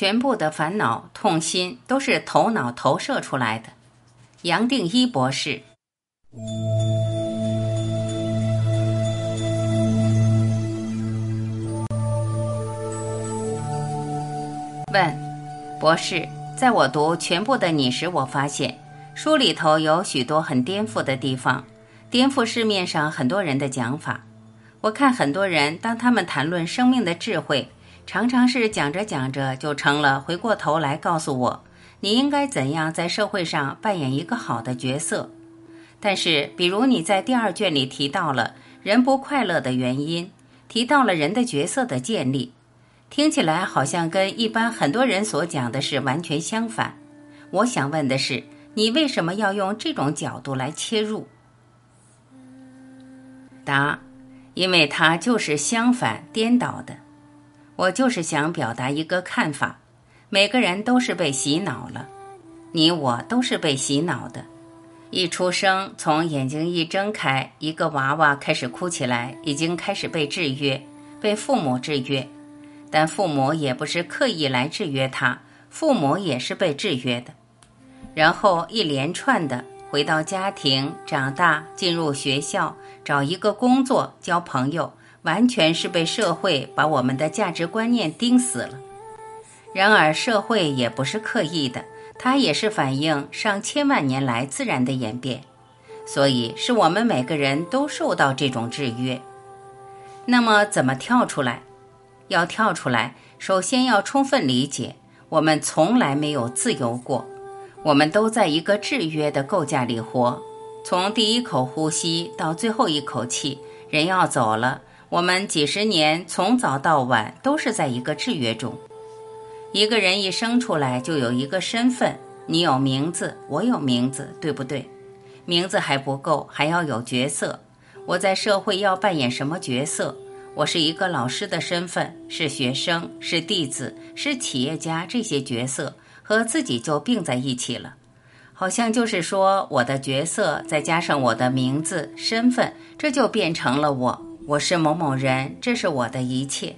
全部的烦恼、痛心都是头脑投射出来的。杨定一博士。问，博士，在我读全部的你时，我发现书里头有许多很颠覆的地方，颠覆市面上很多人的讲法。我看很多人当他们谈论生命的智慧，常常是讲着讲着就成了回过头来告诉我，你应该怎样在社会上扮演一个好的角色。但是，比如你在第二卷里提到了人不快乐的原因，提到了人的角色的建立。听起来好像跟一般很多人所讲的是完全相反。我想问的是，你为什么要用这种角度来切入？答：因为它就是相反颠倒的。我就是想表达一个看法：每个人都是被洗脑了，你我都是被洗脑的。一出生，从眼睛一睁开，一个娃娃开始哭起来，已经开始被制约，被父母制约。但父母也不是刻意来制约他，父母也是被制约的。然后一连串的回到家庭，长大，进入学校，找一个工作，交朋友，完全是被社会把我们的价值观念钉死了。然而社会也不是刻意的，它也是反映上千万年来自然的演变，所以是我们每个人都受到这种制约。那么怎么跳出来？要跳出来，首先要充分理解，我们从来没有自由过，我们都在一个制约的构架里活。从第一口呼吸到最后一口气，人要走了，我们几十年从早到晚都是在一个制约中。一个人一生出来就有一个身份，你有名字，我有名字，对不对？名字还不够，还要有角色。我在社会要扮演什么角色？我是一个老师的身份，是学生，是弟子，是企业家，这些角色和自己就并在一起了，好像就是说我的角色再加上我的名字、身份，这就变成了我。我是某某人，这是我的一切。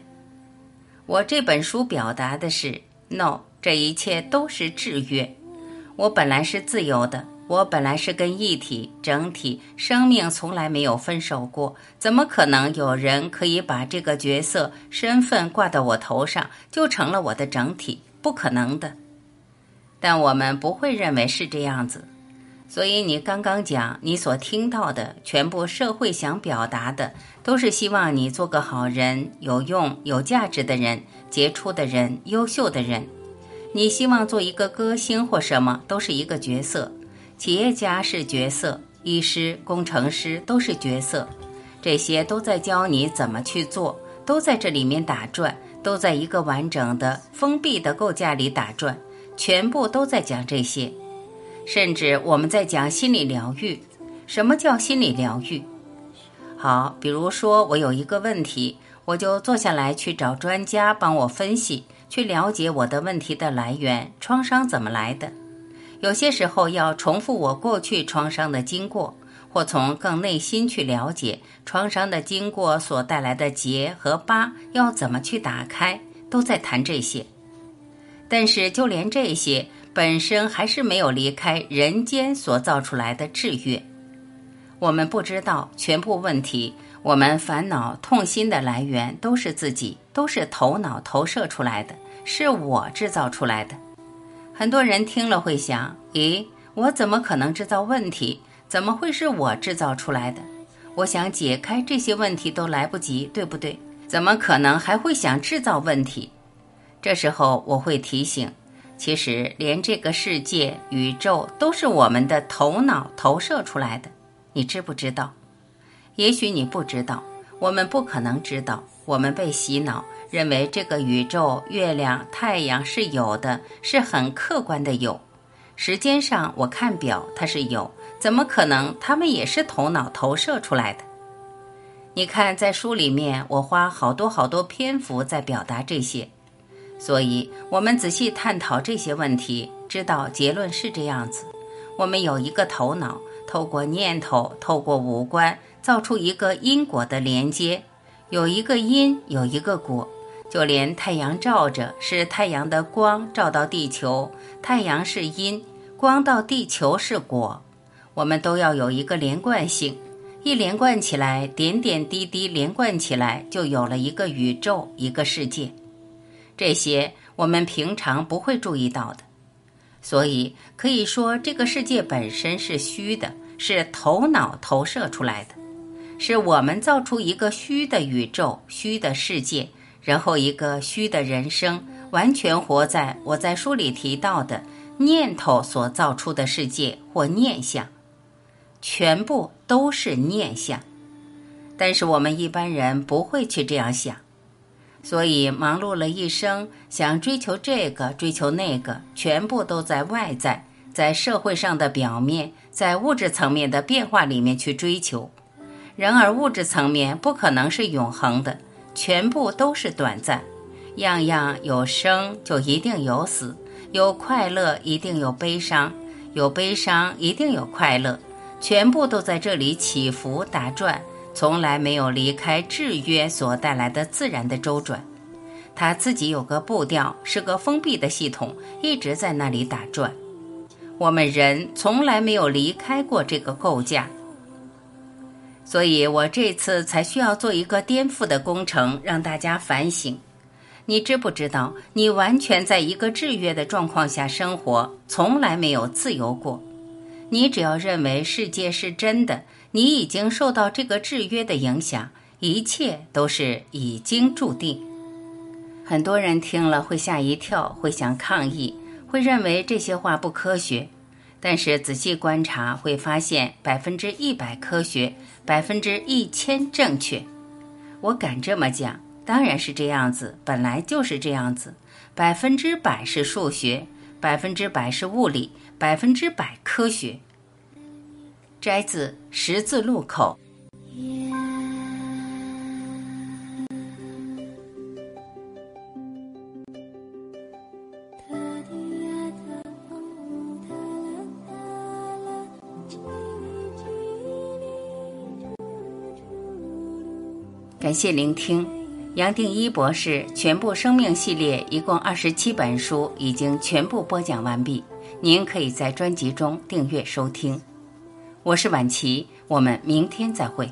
我这本书表达的是，no，这一切都是制约。我本来是自由的。我本来是跟一体、整体生命从来没有分手过，怎么可能有人可以把这个角色身份挂到我头上，就成了我的整体？不可能的。但我们不会认为是这样子，所以你刚刚讲你所听到的全部社会想表达的，都是希望你做个好人、有用、有价值的人、杰出的人、优秀的人。你希望做一个歌星或什么，都是一个角色。企业家是角色，医师、工程师都是角色，这些都在教你怎么去做，都在这里面打转，都在一个完整的封闭的构架里打转，全部都在讲这些。甚至我们在讲心理疗愈，什么叫心理疗愈？好，比如说我有一个问题，我就坐下来去找专家帮我分析，去了解我的问题的来源，创伤怎么来的。有些时候要重复我过去创伤的经过，或从更内心去了解创伤的经过所带来的结和疤要怎么去打开，都在谈这些。但是就连这些本身还是没有离开人间所造出来的制约。我们不知道全部问题，我们烦恼痛心的来源都是自己，都是头脑投射出来的，是我制造出来的。很多人听了会想：咦，我怎么可能制造问题？怎么会是我制造出来的？我想解开这些问题都来不及，对不对？怎么可能还会想制造问题？这时候我会提醒：其实连这个世界、宇宙都是我们的头脑投射出来的。你知不知道？也许你不知道，我们不可能知道，我们被洗脑。认为这个宇宙、月亮、太阳是有的，是很客观的有。时间上，我看表，它是有，怎么可能？他们也是头脑投射出来的。你看，在书里面，我花好多好多篇幅在表达这些，所以我们仔细探讨这些问题，知道结论是这样子。我们有一个头脑，透过念头，透过五官，造出一个因果的连接，有一个因，有一个果。就连太阳照着，是太阳的光照到地球，太阳是因，光到地球是果。我们都要有一个连贯性，一连贯起来，点点滴滴连贯起来，就有了一个宇宙，一个世界。这些我们平常不会注意到的，所以可以说，这个世界本身是虚的，是头脑投射出来的，是我们造出一个虚的宇宙、虚的世界。然后，一个虚的人生，完全活在我在书里提到的念头所造出的世界或念想，全部都是念想。但是我们一般人不会去这样想，所以忙碌了一生，想追求这个，追求那个，全部都在外在，在社会上的表面，在物质层面的变化里面去追求。然而，物质层面不可能是永恒的。全部都是短暂，样样有生就一定有死，有快乐一定有悲伤，有悲伤一定有快乐，全部都在这里起伏打转，从来没有离开制约所带来的自然的周转。它自己有个步调，是个封闭的系统，一直在那里打转。我们人从来没有离开过这个构架。所以我这次才需要做一个颠覆的工程，让大家反省。你知不知道，你完全在一个制约的状况下生活，从来没有自由过。你只要认为世界是真的，你已经受到这个制约的影响，一切都是已经注定。很多人听了会吓一跳，会想抗议，会认为这些话不科学。但是仔细观察会发现，百分之一百科学，百分之一千正确。我敢这么讲，当然是这样子，本来就是这样子。百分之百是数学，百分之百是物理，百分之百科学。摘自十字路口。感谢聆听，杨定一博士全部生命系列一共二十七本书已经全部播讲完毕，您可以在专辑中订阅收听。我是晚琪，我们明天再会。